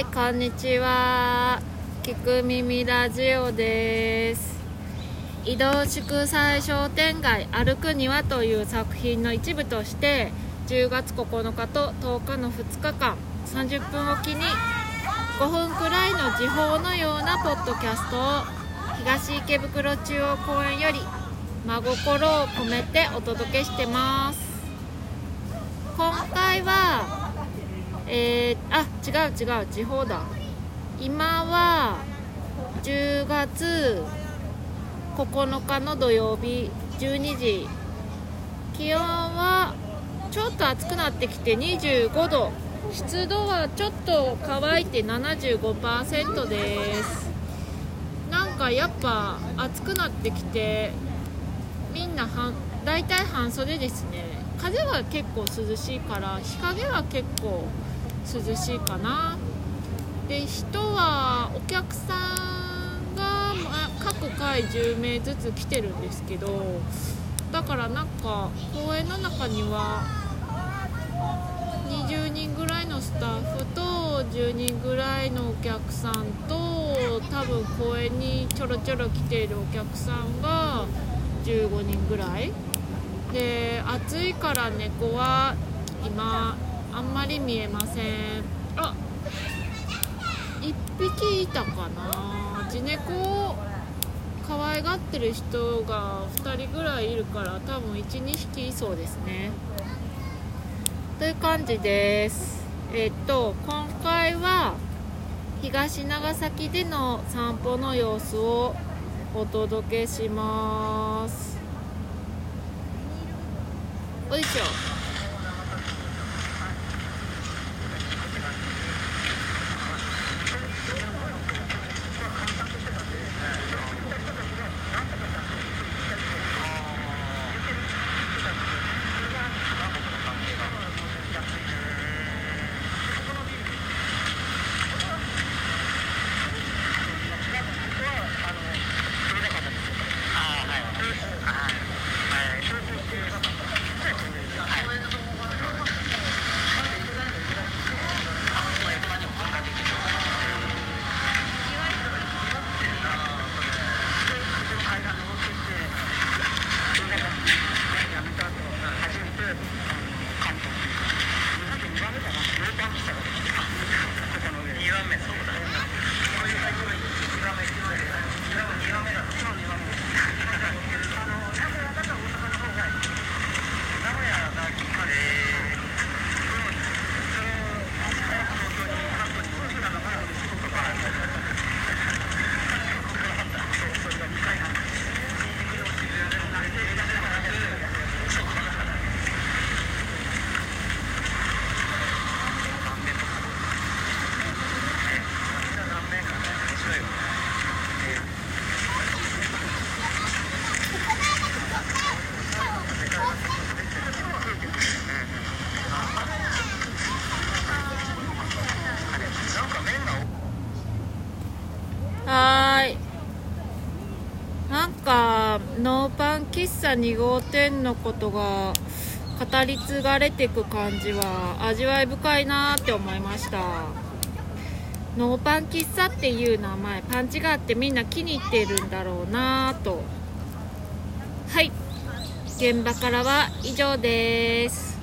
いこんにちは。聞く耳ラジオです。移動祝祭商店街歩くにはという作品の一部として10月9日と10日の2日間30分おきに5分くらいの時報のようなポッドキャストを東池袋中央公園より真心を込めてお届けしてます。今回はえー、あ違う違う時報だ。今は10月9日の土曜日12時。気温はちょっと暑くなってきて25度。湿度はちょっと乾いて75%です。なんかやっぱ暑くなってきてみんなは大体半袖ですね。風は結構涼しいから日陰は結構涼しいかなで人はお客さんが、ま各回10名ずつ来てるんですけどだからなんか公園の中には20人ぐらいのスタッフと10人ぐらいのお客さんと多分公園にちょろちょろ来ているお客さんが15人ぐらい。で暑いから猫は今あんまり見えません。あ1匹いたかな。地猫を可愛がってる人が2人ぐらいいるから多分12匹いそうですね。という感じです。えっと今回は東長崎での散歩の様子をお届けします。おいしょ。ノーパン喫茶2号店のことが語り継がれていく感じは味わい深いなって思いました。ノーパン喫茶っていう名前パンチがあってみんな気に入ってるんだろうなと。はい。現場からは以上です。